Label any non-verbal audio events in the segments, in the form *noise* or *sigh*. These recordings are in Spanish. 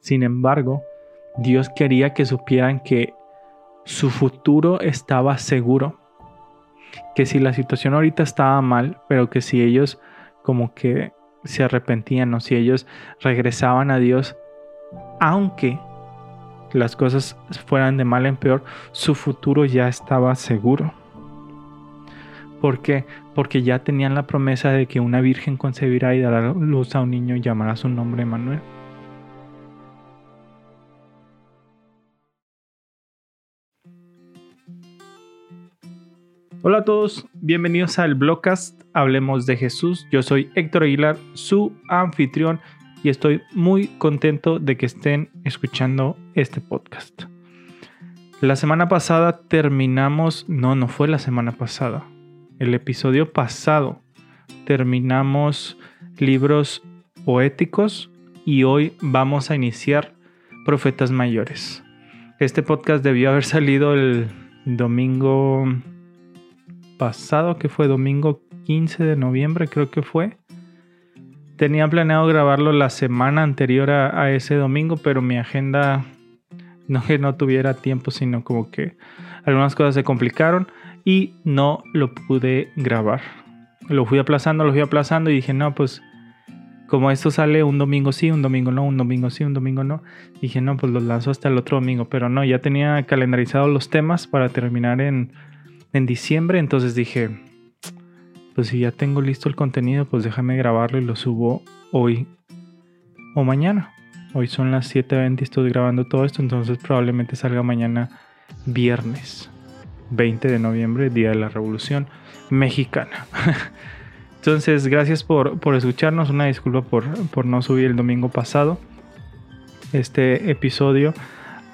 Sin embargo, Dios quería que supieran que su futuro estaba seguro. Que si la situación ahorita estaba mal, pero que si ellos como que se arrepentían o si ellos regresaban a Dios, aunque las cosas fueran de mal en peor, su futuro ya estaba seguro. ¿Por qué? Porque ya tenían la promesa de que una virgen concebirá y dará luz a un niño y llamará su nombre Manuel. Hola a todos, bienvenidos al Blogcast Hablemos de Jesús. Yo soy Héctor Aguilar, su anfitrión, y estoy muy contento de que estén escuchando este podcast. La semana pasada terminamos, no, no fue la semana pasada, el episodio pasado terminamos libros poéticos y hoy vamos a iniciar Profetas Mayores. Este podcast debió haber salido el domingo pasado, que fue domingo 15 de noviembre, creo que fue. Tenía planeado grabarlo la semana anterior a, ese domingo, pero mi agenda no que no tuviera tiempo, sino como que algunas cosas se complicaron y no lo pude grabar. Lo fui aplazando, lo fui aplazando y dije, no, pues como esto sale un domingo sí, un domingo no, un domingo sí, un domingo no, dije, no, pues lo lanzo hasta el otro domingo, pero no, ya tenía calendarizados los temas para terminar en, en diciembre, entonces dije, pues si ya tengo listo el contenido, pues déjame grabarlo y lo subo hoy o mañana. Hoy son las 7.20 y estoy grabando todo esto, entonces probablemente salga mañana viernes 20 de noviembre, Día de la Revolución Mexicana. *laughs* entonces, gracias por, escucharnos. Una disculpa por, por, no subir el domingo pasado. Este episodio,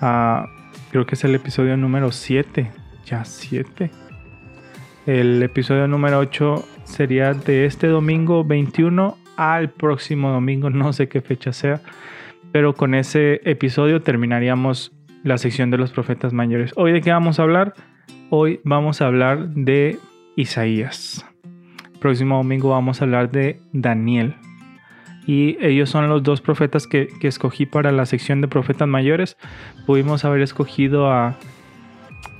ah, creo que es el episodio número 7. Ya 7. El episodio número 8 sería de este domingo 21 al próximo domingo, no sé qué fecha sea, pero con ese episodio terminaríamos la sección de los profetas mayores. Hoy de qué vamos a hablar? Hoy vamos a hablar de Isaías. próximo domingo vamos a hablar de Daniel. Y ellos son los dos profetas que, que escogí para la sección de profetas mayores. Pudimos haber escogido a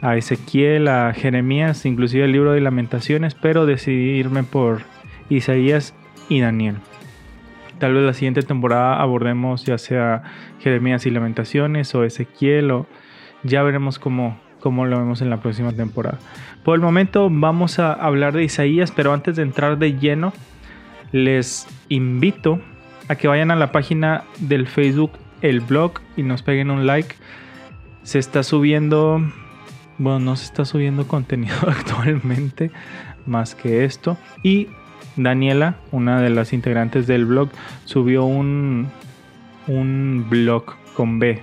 a Ezequiel, a Jeremías, inclusive el libro de lamentaciones, pero decidí irme por Isaías y Daniel. Tal vez la siguiente temporada abordemos ya sea Jeremías y lamentaciones o Ezequiel o ya veremos cómo, cómo lo vemos en la próxima temporada. Por el momento vamos a hablar de Isaías, pero antes de entrar de lleno, les invito a que vayan a la página del Facebook, el blog, y nos peguen un like. Se está subiendo bueno, no se está subiendo *laughs* contenido actualmente más que esto. Y Daniela, una de las integrantes del blog, subió un, un blog con B,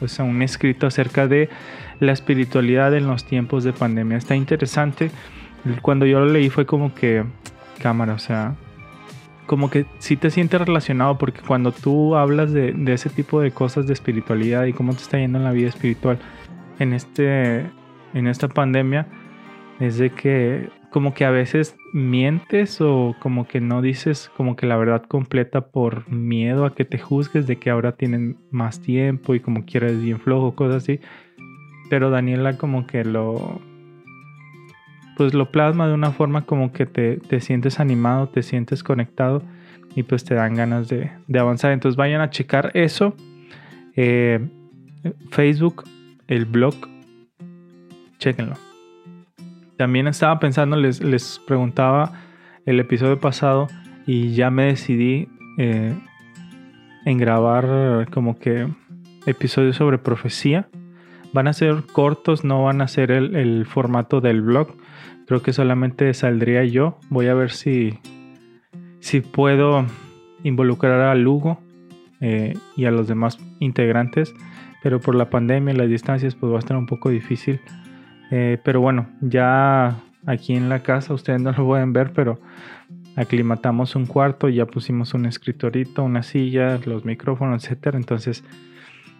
o sea, un escrito acerca de la espiritualidad en los tiempos de pandemia. Está interesante. Cuando yo lo leí fue como que, cámara, o sea, como que sí te sientes relacionado porque cuando tú hablas de, de ese tipo de cosas de espiritualidad y cómo te está yendo en la vida espiritual en este en esta pandemia es de que como que a veces mientes o como que no dices como que la verdad completa por miedo a que te juzgues de que ahora tienen más tiempo y como quieres bien flojo, cosas así. Pero Daniela como que lo pues lo plasma de una forma como que te, sientes animado, te sientes conectado y pues te dan ganas de, avanzar. Entonces vayan a checar eso. Eh, Facebook, el blog Chéquenlo. También estaba pensando, les, les preguntaba el episodio pasado y ya me decidí eh, en grabar como que episodios sobre profecía. Van a ser cortos, no van a ser el, formato del blog. Creo que solamente saldría yo. Voy a ver si, si puedo involucrar a Lugo eh, y a los demás integrantes. Pero por la pandemia y las distancias, pues va a estar un poco difícil eh, pero bueno, ya aquí en la casa ustedes *laughs* no lo pueden ver, pero aclimatamos un cuarto, ya pusimos un escritorito, una silla, los micrófonos, etcétera. Entonces,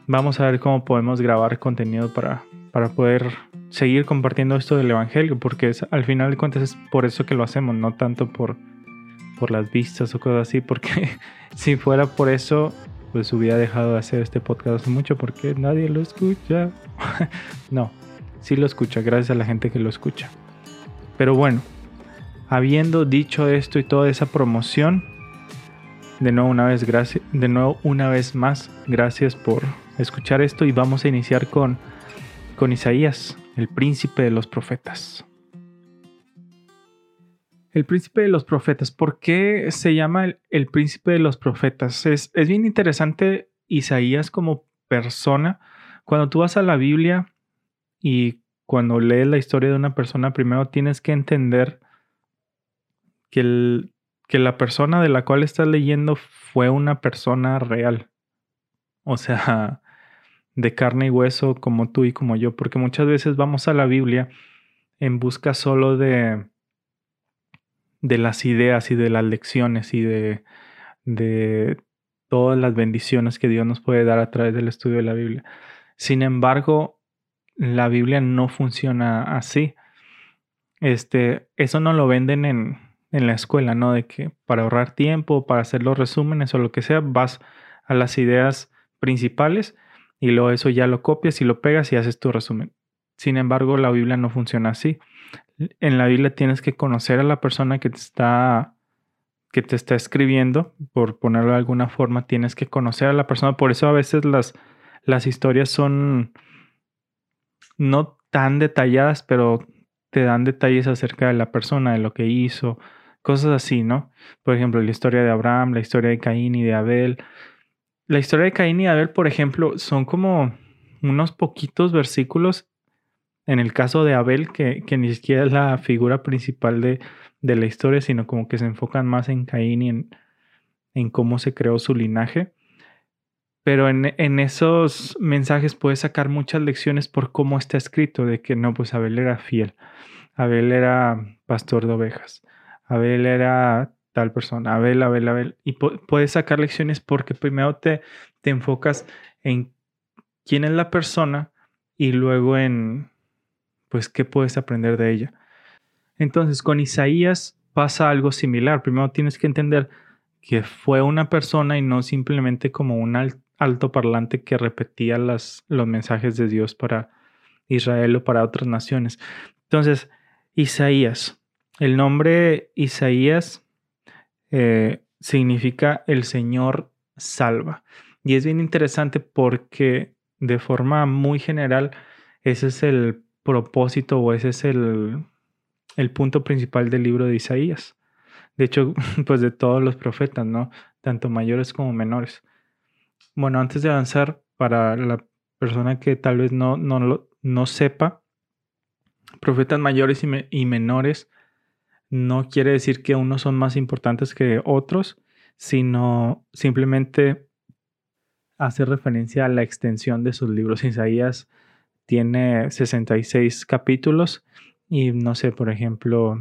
vamos a ver cómo podemos grabar contenido para, para poder seguir compartiendo esto del evangelio, porque al final de cuentas es por eso que lo hacemos, no tanto por, por las vistas o cosas así, porque *laughs* si fuera por eso, pues hubiera dejado de hacer este podcast mucho porque nadie lo escucha. *laughs* no, sí lo escucha, gracias a la gente que lo escucha. Pero bueno, habiendo dicho esto y toda esa promoción, de nuevo una vez gracias, de nuevo una vez más, gracias por escuchar esto y vamos a iniciar con con Isaías, el príncipe de los profetas. El príncipe de los profetas. ¿Por qué se llama el, príncipe de los profetas? Es, es, bien interesante Isaías como persona. Cuando tú vas a la Biblia y cuando lees la historia de una persona, primero tienes que entender que, el, que la persona de la cual estás leyendo fue una persona real. O sea, *laughs* de carne y hueso como tú y como yo, porque muchas veces vamos a la Biblia en busca solo de, de las ideas y de las lecciones y de, de todas las bendiciones que Dios nos puede dar a través del estudio de la Biblia. Sin embargo, la Biblia no funciona así. Este, eso no lo venden en, en la escuela, ¿no? De que para ahorrar tiempo, para hacer los resúmenes o lo que sea, vas a las ideas principales y luego eso ya lo copias y lo pegas y haces tu resumen. Sin embargo, la Biblia no funciona así. En la Biblia tienes que conocer a la persona que te está que te está escribiendo, por ponerlo de alguna forma, tienes que conocer a la persona. Por eso a veces las, las historias son no tan detalladas, pero te dan detalles acerca de la persona, de lo que hizo, cosas así, ¿no? Por ejemplo, la historia de Abraham, la historia de Caín y de Abel, la historia de Caín y Abel, por ejemplo, son como unos poquitos versículos en el caso de Abel, que, ni siquiera es la figura principal de, la historia, sino como que se enfocan más en Caín y en, en cómo se creó su linaje. Pero en, en, esos mensajes puedes sacar muchas lecciones por cómo está escrito, de que no, pues Abel era fiel, Abel era pastor de ovejas, Abel era tal persona, Abel, Abel, Abel. Y puedes sacar lecciones porque primero te, te enfocas en quién es la persona y luego en, pues, qué puedes aprender de ella. Entonces, con Isaías pasa algo similar. Primero tienes que entender que fue una persona y no simplemente como un alto parlante que repetía las, los mensajes de Dios para Israel o para otras naciones. Entonces, Isaías. El nombre Isaías eh, significa el Señor salva. Y es bien interesante porque de forma muy general ese es el propósito o ese es el, el punto principal del libro de Isaías. De hecho, *laughs* pues de todos los profetas, ¿no? Tanto mayores como menores. Bueno, antes de avanzar, para la persona que tal vez no, no, no sepa, profetas mayores y, menores no quiere decir que unos son más importantes que otros, sino simplemente hace referencia a la extensión de sus libros. Isaías tiene 66 capítulos y no sé, por ejemplo,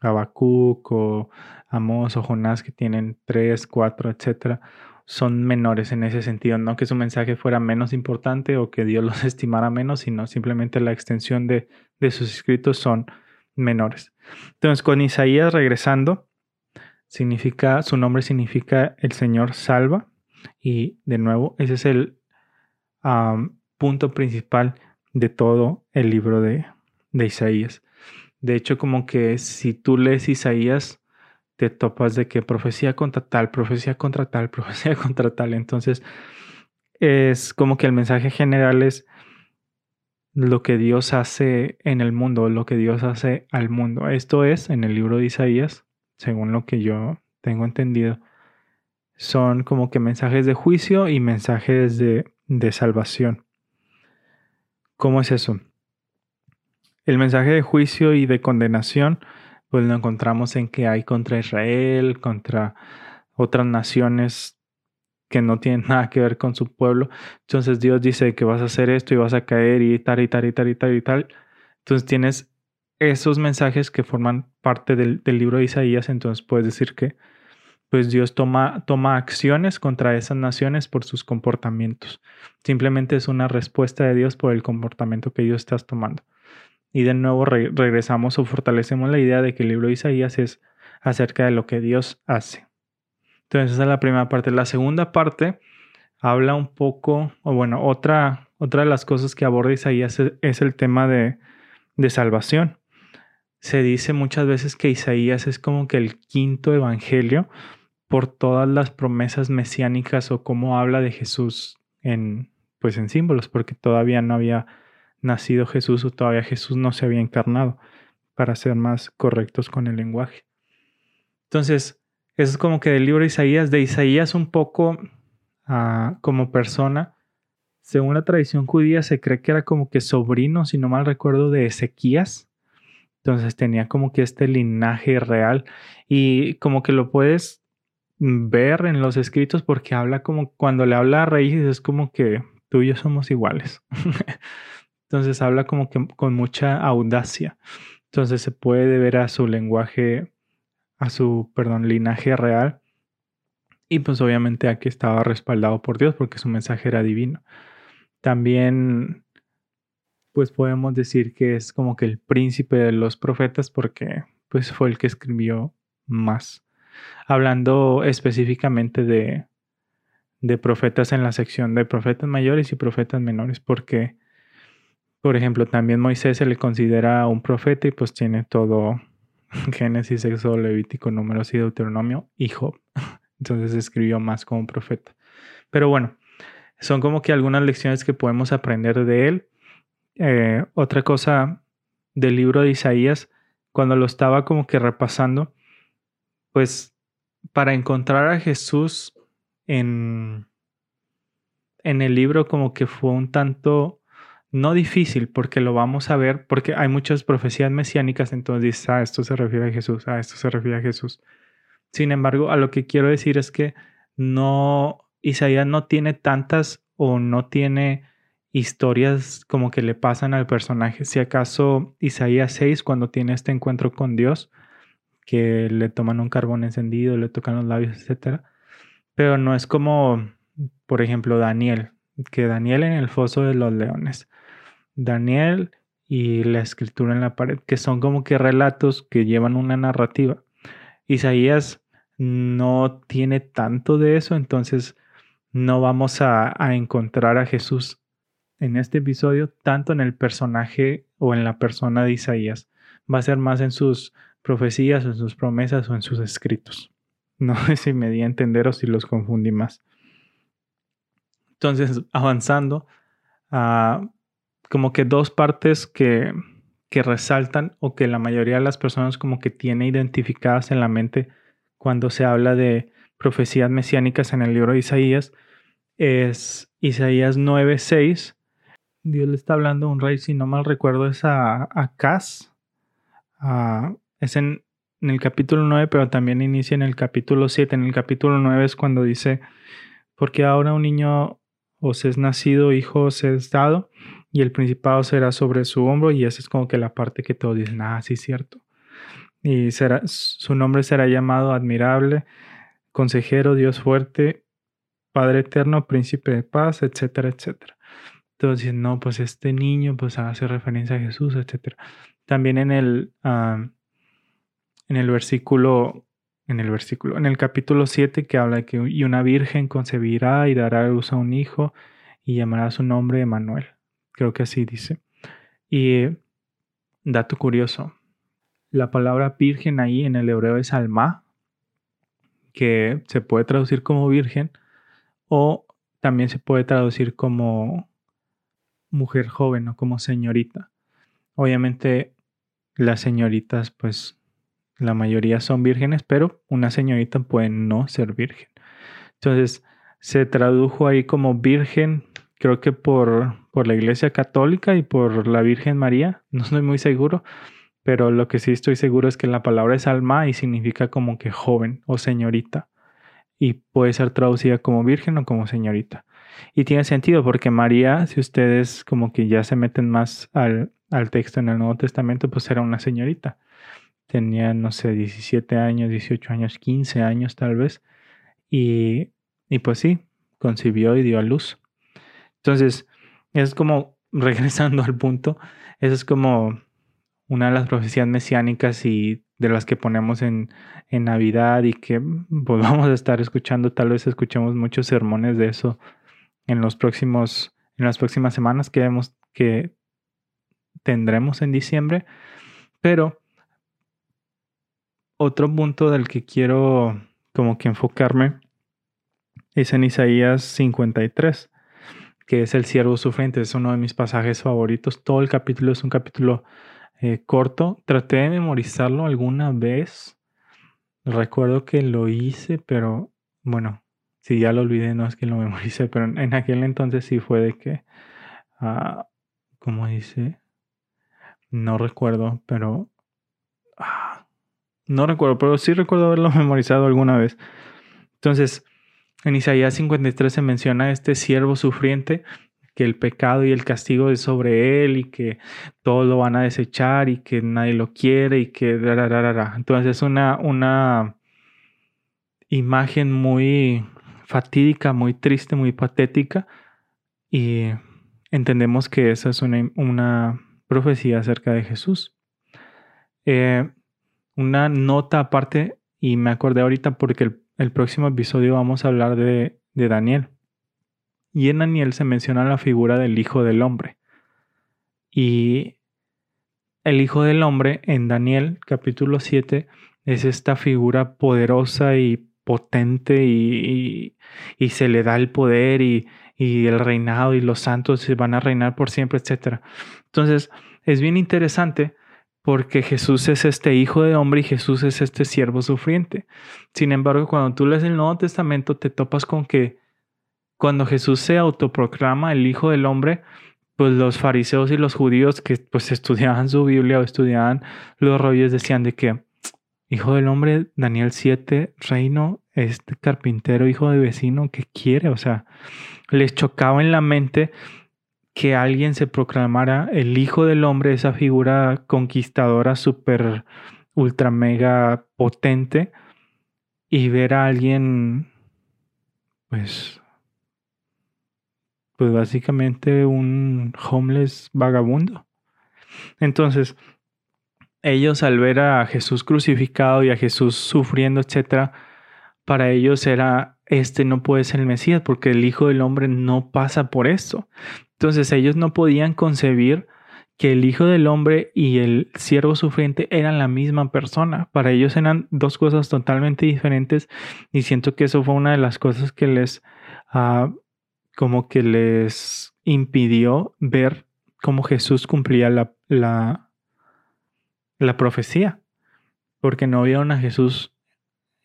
Habacuc o Amos o Jonás que tienen 3, 4, etcétera, son menores en ese sentido. No que su mensaje fuera menos importante o que Dios *laughs* los estimara menos, sino simplemente la extensión de, de sus escritos son menores. Entonces, con Isaías regresando, significa, su nombre significa el Señor salva. Y de nuevo, ese es el punto principal de todo el libro de, de Isaías. De hecho, como que si tú lees Isaías, te topas de que profecía contra tal, profecía contra tal, *laughs* profecía contra tal. Entonces, es como que el mensaje general es lo que Dios hace en el mundo, lo que Dios hace al mundo. Esto es en el libro de Isaías, según lo que yo tengo entendido. Son como que mensajes de juicio y mensajes de, de salvación. ¿Cómo es eso? El mensaje de juicio y de condenación, pues lo encontramos en que hay contra Israel, contra otras naciones que no tienen *laughs* nada que ver con su pueblo. Entonces Dios dice que vas a hacer esto y vas a caer y tal y tal y tal y tal y tal. Entonces tienes esos mensajes que forman parte del, libro de Isaías. Entonces puedes decir que pues Dios toma, toma acciones contra esas naciones por sus comportamientos. Simplemente es una respuesta de Dios por el comportamiento que Dios estás tomando. Y de nuevo regresamos o fortalecemos la idea de que el libro de Isaías es acerca de lo que Dios hace. Entonces esa es la primera parte. La segunda parte habla un poco, o bueno, otra, otra de las cosas que aborda Isaías es, el tema de, de salvación. Se dice muchas veces que Isaías es como que el quinto evangelio por todas las promesas mesiánicas o cómo habla de Jesús en, pues en símbolos, porque todavía no había nacido Jesús o todavía Jesús no se había encarnado, para ser más correctos con el lenguaje. Entonces, eso es como que del libro de Isaías, de Isaías un poco ah, como persona, según la tradición judía se cree que era como que sobrino, si no mal recuerdo, de Ezequías. Entonces tenía como que este linaje real y como que lo puedes ver en los escritos porque habla como cuando le habla a raíces es como que tú y yo somos iguales. *laughs* Entonces habla como que con mucha audacia. Entonces se puede ver a su lenguaje, a su, perdón, linaje real. Y pues obviamente aquí estaba respaldado por Dios porque su mensaje era divino. También pues podemos decir que es como que el príncipe de los profetas porque pues fue el que escribió más. Hablando específicamente de, de profetas en la sección de profetas mayores y profetas menores porque por ejemplo, también Moisés se le considera un profeta y pues tiene todo *laughs* Génesis, Éxodo, Levítico, Números y Deuteronomio y Job. *laughs* Entonces escribió más como profeta. Pero bueno, son como que algunas lecciones que podemos aprender de él. Eh, otra cosa del libro de Isaías, cuando lo estaba como que repasando, pues para encontrar a Jesús en, en el libro como que fue un tanto no difícil, porque lo vamos a ver, porque hay muchas profecías mesiánicas, entonces dices, ah, esto se refiere a Jesús, ah, esto se refiere a Jesús. Sin embargo, a lo que quiero decir es que no, Isaías no tiene tantas o no tiene historias como que le pasan al personaje. Si acaso Isaías 6, cuando tiene este encuentro con Dios, que le toman un carbón encendido, le tocan los labios, etc. Pero no es como, por ejemplo, Daniel, que Daniel en el foso de los leones. Daniel y la escritura en la pared, que son como que relatos que llevan una narrativa. Isaías no tiene tanto de eso, entonces no vamos a, encontrar a Jesús en este episodio tanto en el personaje o en la persona de Isaías. Va a ser más en sus profecías, en sus promesas o en sus escritos. *laughs* No sé si me di a entender o si los confundí más. Entonces, avanzando, ah, como que dos partes que, que resaltan o que la mayoría de las personas como que tiene identificadas en la mente cuando se habla de profecías mesiánicas en el libro de Isaías es Isaías 9:6. Dios le está hablando a un rey, si no mal recuerdo, es a Acaz. es en, en, el capítulo 9, pero también inicia en el capítulo 7. En el capítulo 9 es cuando dice, porque ahora un niño os es nacido, hijo os es dado, y el principado será sobre su hombro y esa es como que la parte que todos dicen, ah, sí, cierto. Y será, su nombre será llamado admirable, consejero, Dios fuerte, Padre eterno, príncipe de paz, etcétera, etcétera. Entonces, no, pues este niño pues hace referencia a Jesús, etcétera. También en el, en el versículo, en el versículo, en el capítulo 7 que habla de que y una virgen concebirá y dará a luz a un hijo y llamará su nombre Emanuel creo que así dice. Y dato curioso, la palabra virgen ahí en el hebreo es alma, que se puede traducir como virgen o también se puede traducir como mujer joven o como señorita. Obviamente las señoritas pues la mayoría son vírgenes, pero una señorita puede no ser virgen. Entonces se tradujo ahí como virgen creo que por, por la Iglesia Católica y por la Virgen María, *laughs* no estoy muy seguro, pero lo que sí estoy seguro es que la palabra es alma y significa como que joven o señorita y puede ser traducida como virgen o como señorita. Y tiene sentido porque María, si ustedes como que ya se meten más al, al texto en el Nuevo Testamento, pues era una señorita. Tenía, no sé, 17 años, 18 años, 15 años tal vez. Y, y pues sí, concibió y dio a luz. Entonces, es como, *laughs* regresando al punto, eso es como una de las profecías mesiánicas y de las que ponemos en, Navidad y que pues, *laughs* vamos a estar escuchando, tal vez escuchemos muchos sermones de eso en los próximos, en las próximas semanas que vemos que tendremos en diciembre. Pero otro punto del que quiero como que enfocarme es en Isaías 53, que es el siervo sufriente. Es uno de mis pasajes favoritos. Todo el capítulo es un capítulo eh, corto. Traté de memorizarlo alguna vez. Recuerdo que lo hice, pero bueno, si ya lo olvidé, no es que lo memoricé, pero en aquel entonces sí fue de que, uh, ¿cómo dice? No recuerdo, pero... Ah, no recuerdo, pero sí recuerdo haberlo *laughs* memorizado alguna vez. Entonces, en Isaías 53 se menciona este siervo sufriente, que el pecado y el castigo es sobre él y que todos lo van a desechar y que nadie lo quiere y que... Entonces es una, una imagen muy fatídica, muy triste, muy patética y entendemos que esa es una, una profecía acerca de Jesús. Eh, una nota aparte, y me acordé ahorita porque el, próximo episodio vamos a hablar de, de Daniel. Y en Daniel se menciona la figura del Hijo del Hombre. Y el Hijo del Hombre en Daniel capítulo 7 es esta figura poderosa y potente y, y, se le da el poder y, y, el reinado y los santos se van a reinar por siempre, etc. Entonces, es bien interesante porque Jesús es este hijo de hombre y Jesús es este siervo sufriente. Sin embargo, cuando tú lees el Nuevo Testamento, te topas con que cuando Jesús se autoproclama el hijo del hombre, pues los fariseos y los judíos que pues estudiaban su Biblia o estudiaban los rollos decían de que hijo del hombre, Daniel 7, reino, este carpintero, hijo de vecino, ¿qué quiere? O sea, les chocaba en la mente que alguien se proclamara el hijo del hombre, esa figura conquistadora súper, ultra, mega potente, y ver a alguien, pues, pues básicamente un homeless vagabundo. Entonces, ellos al ver a Jesús crucificado y a Jesús sufriendo, etcétera, para ellos era este no puede ser el Mesías porque el Hijo del Hombre no pasa por esto. Entonces ellos no podían concebir que el Hijo del Hombre y el siervo sufriente eran la misma persona. Para ellos eran dos cosas totalmente diferentes y siento que eso fue una de las cosas que les, uh, como que les impidió ver cómo Jesús cumplía la, la, la profecía. Porque no vieron a Jesús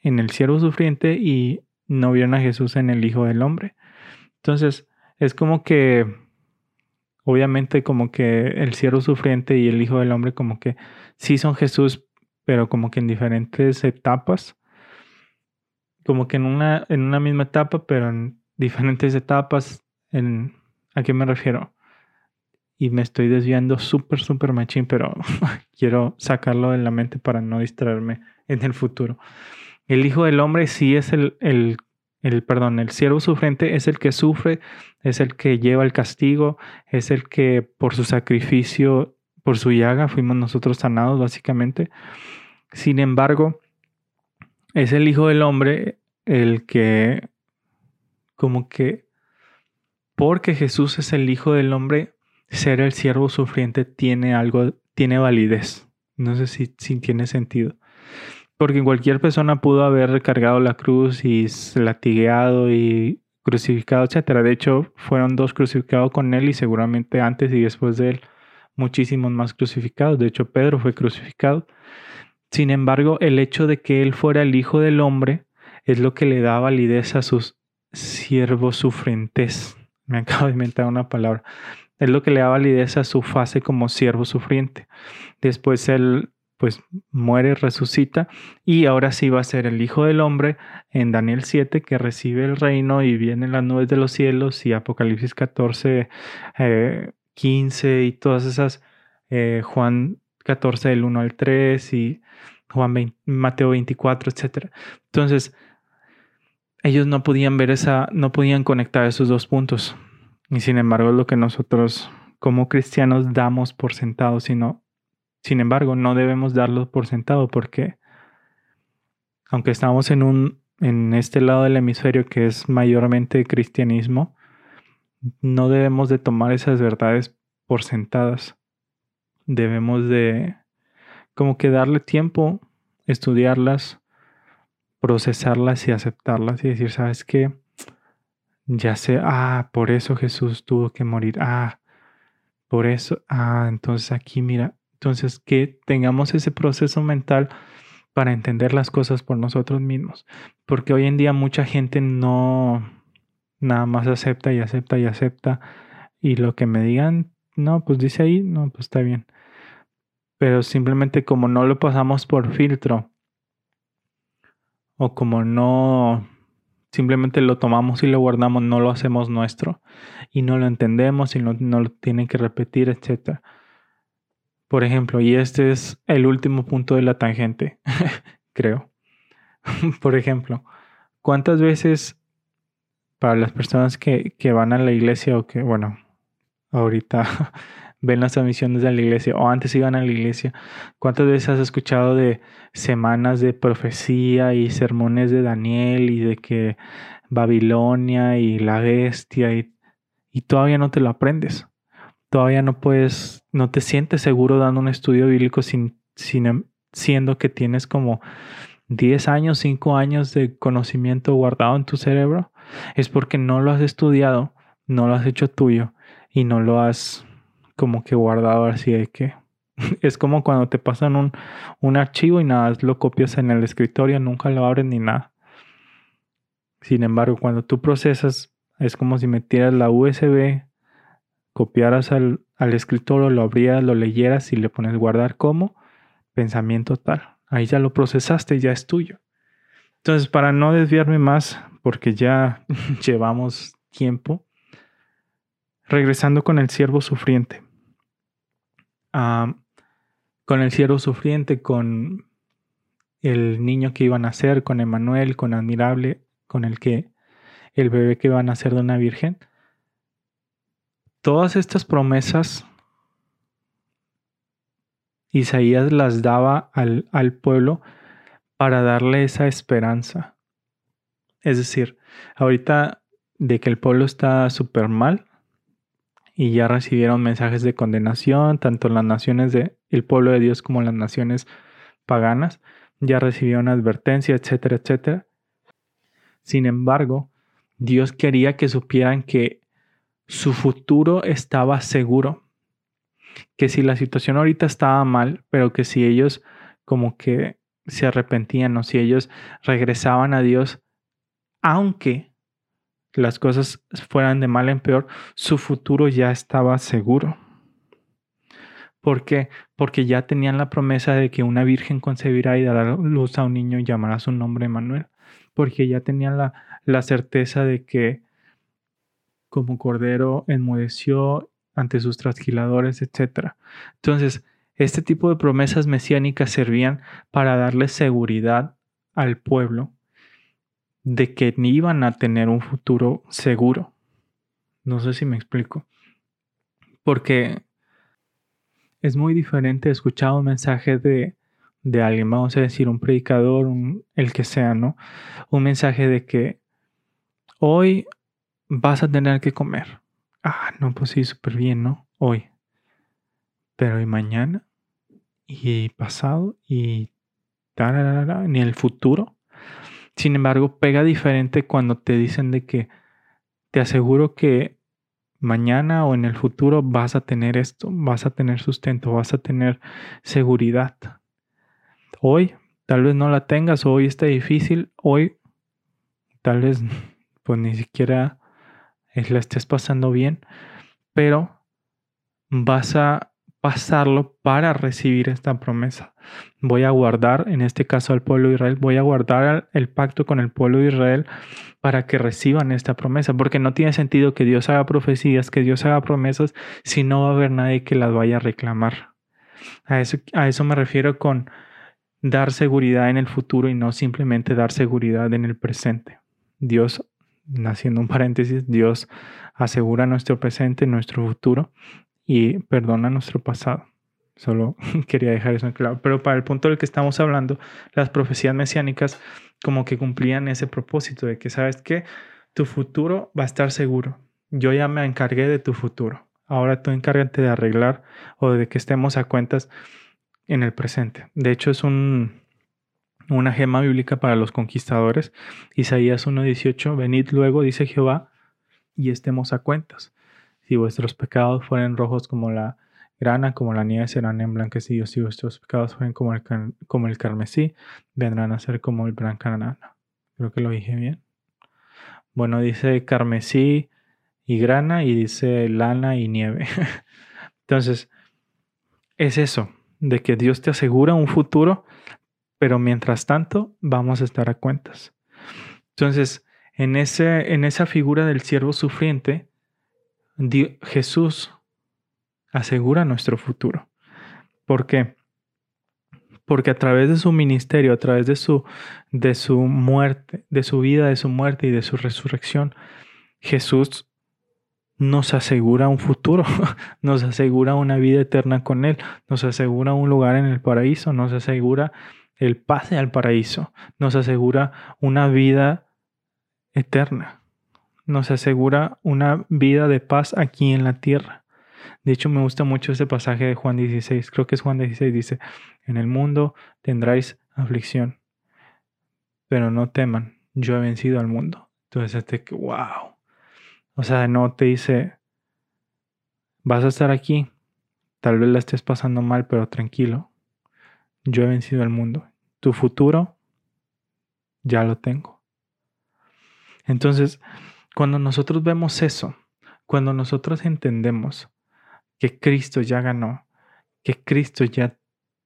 en el siervo sufriente y no vieron a Jesús en el Hijo del Hombre. Entonces, es como que obviamente como que el siervo sufriente y el hijo del hombre como que sí son Jesús, pero como que en diferentes etapas, como que en una, en una misma etapa, pero en diferentes etapas, en, ¿a qué me refiero? Y me estoy desviando súper, súper machín, pero *laughs* quiero sacarlo de la mente para no distraerme en el futuro. El Hijo del Hombre sí es el, el el perdón, el siervo sufriente es el que sufre, es el que lleva el castigo, es el que por su sacrificio, por su llaga, fuimos nosotros sanados básicamente. Sin embargo, es el Hijo del Hombre el que, como que, porque Jesús es el Hijo del Hombre, ser el siervo sufriente tiene algo, tiene validez. No sé si, si tiene sentido. Porque cualquier persona pudo haber recargado la cruz y latigueado y crucificado, etc. De hecho, fueron dos crucificados con él y seguramente antes y después de él muchísimos más crucificados. De hecho, Pedro fue crucificado. Sin embargo, el hecho de que él fuera el Hijo del Hombre es lo que le da validez a sus siervos sufrientes. *laughs* Me acabo de inventar una palabra. Es lo que le da validez a su fase como siervo sufriente. Después él pues muere, resucita y ahora sí va a ser el Hijo del Hombre en Daniel 7 que recibe el reino y viene las nubes de los cielos y Apocalipsis 14, 15 eh, y todas esas, eh, Juan 14 del 1 al 3 y Juan Mateo 24, etc. Entonces, ellos no podían ver esa, no podían conectar esos dos puntos. Y sin embargo, es lo que nosotros como cristianos damos por sentado, sino sin embargo, no debemos darlo por sentado porque aunque estamos en un en este lado del hemisferio que es mayormente cristianismo, no debemos de tomar esas verdades por sentadas. Debemos de como que darle tiempo, estudiarlas, procesarlas y aceptarlas y decir, ¿sabes qué? Ya sé, ah, por eso Jesús tuvo que morir. Ah, por eso, ah, entonces aquí mira, entonces que tengamos ese proceso mental para entender las cosas por nosotros mismos. Porque hoy en día mucha gente no nada más acepta y acepta y acepta. Y lo que me digan, no, pues dice ahí, no, pues está bien. Pero simplemente como no lo pasamos por filtro, o como no simplemente lo tomamos y lo guardamos, no lo hacemos nuestro y no lo entendemos y no, no lo tienen que repetir, etc. Por ejemplo, y este es el último punto de la tangente, *laughs* creo. *laughs* Por ejemplo, ¿cuántas veces para las personas que, que van a la iglesia o que, bueno, ahorita *laughs* ven las transmisiones de la iglesia o antes iban a la iglesia, ¿cuántas veces has escuchado de semanas de profecía y sermones de Daniel y de que Babilonia y la bestia y, y todavía no te lo aprendes? Todavía no puedes, no te sientes seguro dando un estudio bíblico sin, sin siendo que tienes como 10 años, 5 años de conocimiento guardado en tu cerebro. Es porque no lo has estudiado, no lo has hecho tuyo y no lo has como que guardado así de que *laughs* es como cuando te pasan un, un archivo y nada, lo copias en el escritorio, nunca lo abres ni nada. Sin embargo, cuando tú procesas, es como si metieras la USB, copiaras al, al escritorio, lo abrieras, lo leyeras y le pones guardar como pensamiento tal. Ahí ya lo procesaste, ya es tuyo. Entonces, para no desviarme más, porque ya *laughs* llevamos tiempo, regresando con el siervo sufriente. con el siervo sufriente, con el niño que iba a nacer, con Emanuel, con Admirable, con el que el bebé que iba a nacer de una virgen. Todas estas promesas Isaías las daba al, al pueblo para darle esa esperanza. Es decir, ahorita de que el pueblo está súper mal, y ya recibieron mensajes de condenación, tanto las naciones del el pueblo de Dios como las naciones paganas, ya recibieron advertencia, etcétera, etcétera. Sin embargo, Dios quería que supieran que su futuro estaba seguro, que si la situación ahorita estaba mal, pero que si ellos como que se arrepentían o si ellos regresaban a Dios, aunque las cosas fueran de mal en peor, su futuro ya estaba seguro. ¿Por qué? Porque ya tenían la promesa de que una virgen concebirá y dará luz a un niño y llamará su nombre Manuel. Porque ya tenían la, la certeza de que como cordero enmudeció ante sus trasquiladores, etc. Entonces, este tipo de promesas mesiánicas servían para darle seguridad al pueblo de que ni iban a tener un futuro seguro. No sé si me explico. Porque es muy diferente escuchar un mensaje de, de alguien, vamos a decir, un predicador, el que sea, ¿no? Un mensaje de que hoy vas a tener que comer. Ah, no, pues sí, súper bien, ¿no? Hoy. Pero y mañana, y pasado, y ni el futuro. Sin embargo, pega diferente cuando te dicen de que te aseguro que mañana o en el futuro vas a tener esto, vas a tener sustento, vas a tener seguridad. Hoy tal vez no la tengas, hoy está difícil, hoy tal vez pues ni siquiera la estés pasando bien, pero vas a pasarlo para recibir esta promesa. Voy a guardar, en este caso al pueblo de Israel, voy a guardar el pacto con el pueblo de Israel para que reciban esta promesa, porque no tiene sentido que Dios haga profecías, que Dios haga promesas, si no va a haber nadie que las vaya a reclamar. A eso, a eso me refiero con dar seguridad en el futuro y no simplemente dar seguridad en el presente. Dios, haciendo un paréntesis, Dios asegura nuestro presente, nuestro futuro y perdona nuestro pasado. Solo *laughs* quería dejar eso claro. Pero para el punto del que estamos hablando, las profecías mesiánicas como que cumplían ese propósito de que, ¿sabes qué? Tu futuro va a estar seguro. yo ya me encargué de tu futuro. Ahora tú encárgate de arreglar o de que estemos a cuentas en el presente. De hecho, es un, una gema bíblica para los conquistadores. Isaías 1.18, venid luego, dice Jehová, y estemos a cuentas. Si vuestros pecados fueren rojos como la grana, como la nieve serán emblanquecidos. Si vuestros pecados fueren como el, como el carmesí, vendrán a ser como el brancanana. Creo que lo dije bien. Bueno, dice carmesí y grana y dice lana y nieve. *laughs* Entonces, es eso, de que Dios te asegura un futuro, pero mientras tanto vamos a estar a cuentas. Entonces, en, ese, en esa figura del siervo sufriente, Jesús asegura nuestro futuro. ¿Por qué? Porque a través de su ministerio, a través de su, de su muerte, de su vida, de su muerte y de su resurrección, Jesús nos asegura un futuro, *laughs* nos asegura una vida eterna con Él, nos asegura un lugar en el paraíso, nos asegura el pase al paraíso, nos asegura una vida eterna, nos asegura una vida de paz aquí en la tierra. De hecho, me gusta mucho ese pasaje de Juan 16, creo que es Juan 16, dice, en el mundo tendráis aflicción, pero no teman, yo he vencido al mundo. Entonces, este, wow, o sea, no te dice, vas a estar aquí, tal vez la estés pasando mal, pero tranquilo. Yo he vencido el mundo. Tu futuro ya lo tengo. Entonces, cuando nosotros vemos eso, cuando nosotros entendemos que Cristo ya ganó, que Cristo ya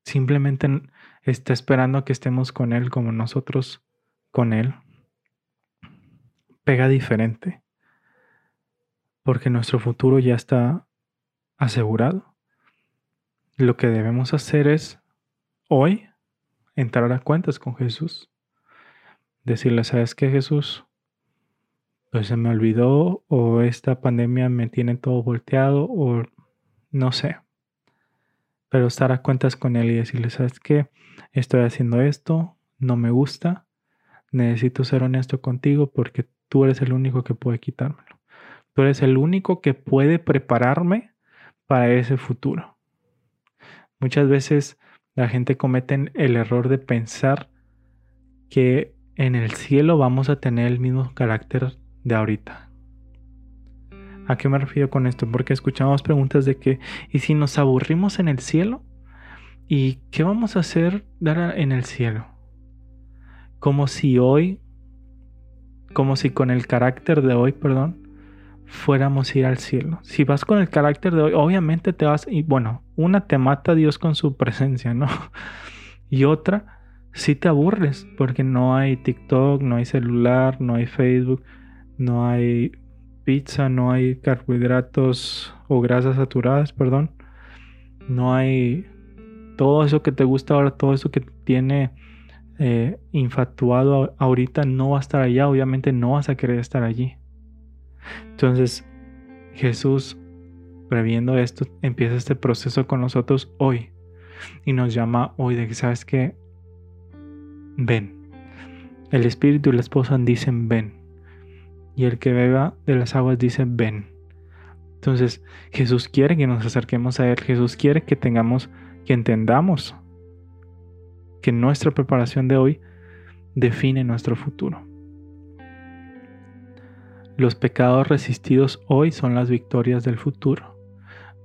simplemente está esperando que estemos con Él como nosotros con Él, pega diferente porque nuestro futuro ya está asegurado. Lo que debemos hacer es hoy entrar a cuentas con Jesús. Decirle, ¿sabes qué Jesús? Pues se me olvidó o esta pandemia me tiene todo volteado o no sé. Pero estar a cuentas con Él y decirle, ¿sabes qué? Estoy haciendo esto, no me gusta, necesito ser honesto contigo porque tú eres el único que puede quitármelo. Tú eres el único que puede prepararme para ese futuro. Muchas veces la gente comete el error de pensar que en el cielo vamos a tener el mismo carácter de ahorita. ¿A qué me refiero con esto? Porque escuchamos preguntas de que, ¿y si nos aburrimos en el cielo? ¿Y qué vamos a hacer en el cielo? Como si hoy, como si con el carácter de hoy, perdón, fuéramos a ir al cielo. Si vas con el carácter de hoy, obviamente te vas, y bueno, una te mata a Dios con su presencia, ¿no? *laughs* Y otra, si te aburres, porque no hay TikTok, no hay celular, no hay Facebook, no hay pizza, no hay carbohidratos o grasas saturadas, perdón. No hay todo eso que te gusta ahora, todo eso que tiene eh, infatuado ahorita, no va a estar allá, obviamente no vas a querer estar allí. Entonces, Jesús, previendo esto, empieza este proceso con nosotros hoy y nos llama hoy de que, ¿sabes que Ven. El espíritu y la esposa dicen ven. Y el que beba de las aguas dice ven. Entonces, Jesús quiere que nos acerquemos a Él. Jesús quiere que tengamos, que entendamos que nuestra preparación de hoy define nuestro futuro. Los pecados resistidos hoy son las victorias del futuro.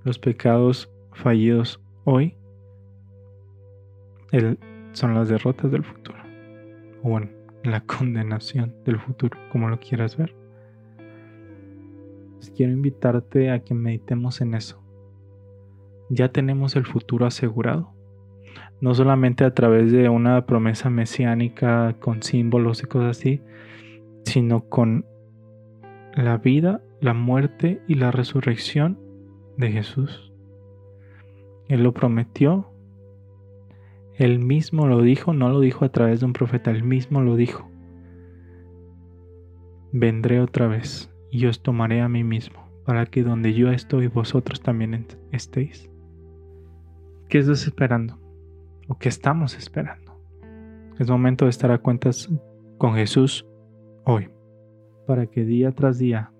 Los pecados fallidos hoy son las derrotas del futuro. O bueno, la *laughs* condenación del futuro, como lo quieras ver. Pues quiero invitarte a que meditemos en eso. Ya tenemos el futuro asegurado. No solamente a través de una promesa mesiánica con símbolos y cosas así, sino con la vida, la muerte y la resurrección de Jesús. Él lo prometió, él mismo lo dijo, no lo dijo a través de un profeta, él mismo lo dijo. Vendré otra vez y os tomaré a mí mismo, para que donde yo estoy vosotros también estéis. ¿Qué estás esperando? ¿O qué estamos esperando? Es momento de estar a cuentas con Jesús hoy para que día tras día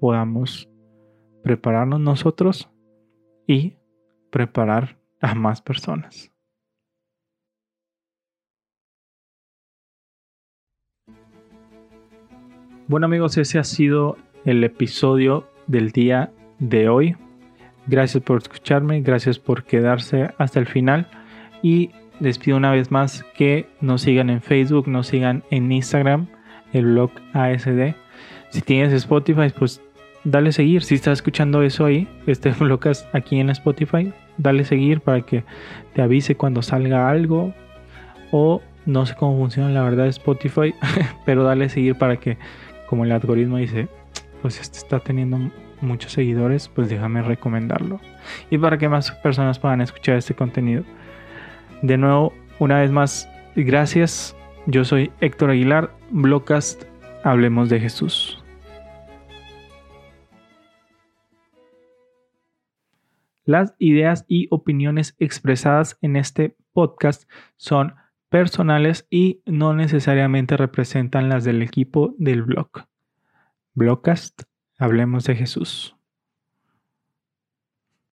podamos prepararnos nosotros y preparar a más personas. Bueno amigos, ese ha sido el episodio del día de hoy. Gracias por escucharme, gracias por quedarse hasta el final y les pido una vez más que nos sigan en Facebook, nos sigan en Instagram, el blog ASD. Si tienes Spotify, pues dale seguir. Si estás escuchando eso ahí, este *laughs* blog aquí en Spotify, dale seguir para que te avise cuando salga algo. O no sé cómo funciona la verdad Spotify, *laughs* pero dale seguir para que como el algoritmo dice, pues este está teniendo muchos seguidores, pues déjame recomendarlo. Y para que más personas puedan escuchar este contenido. De nuevo, una vez más, gracias. Yo soy Héctor Aguilar, Blogcast, Hablemos de Jesús. Las ideas y opiniones expresadas en este podcast son personales y no necesariamente representan las del equipo del blog. Blogcast, hablemos de Jesús.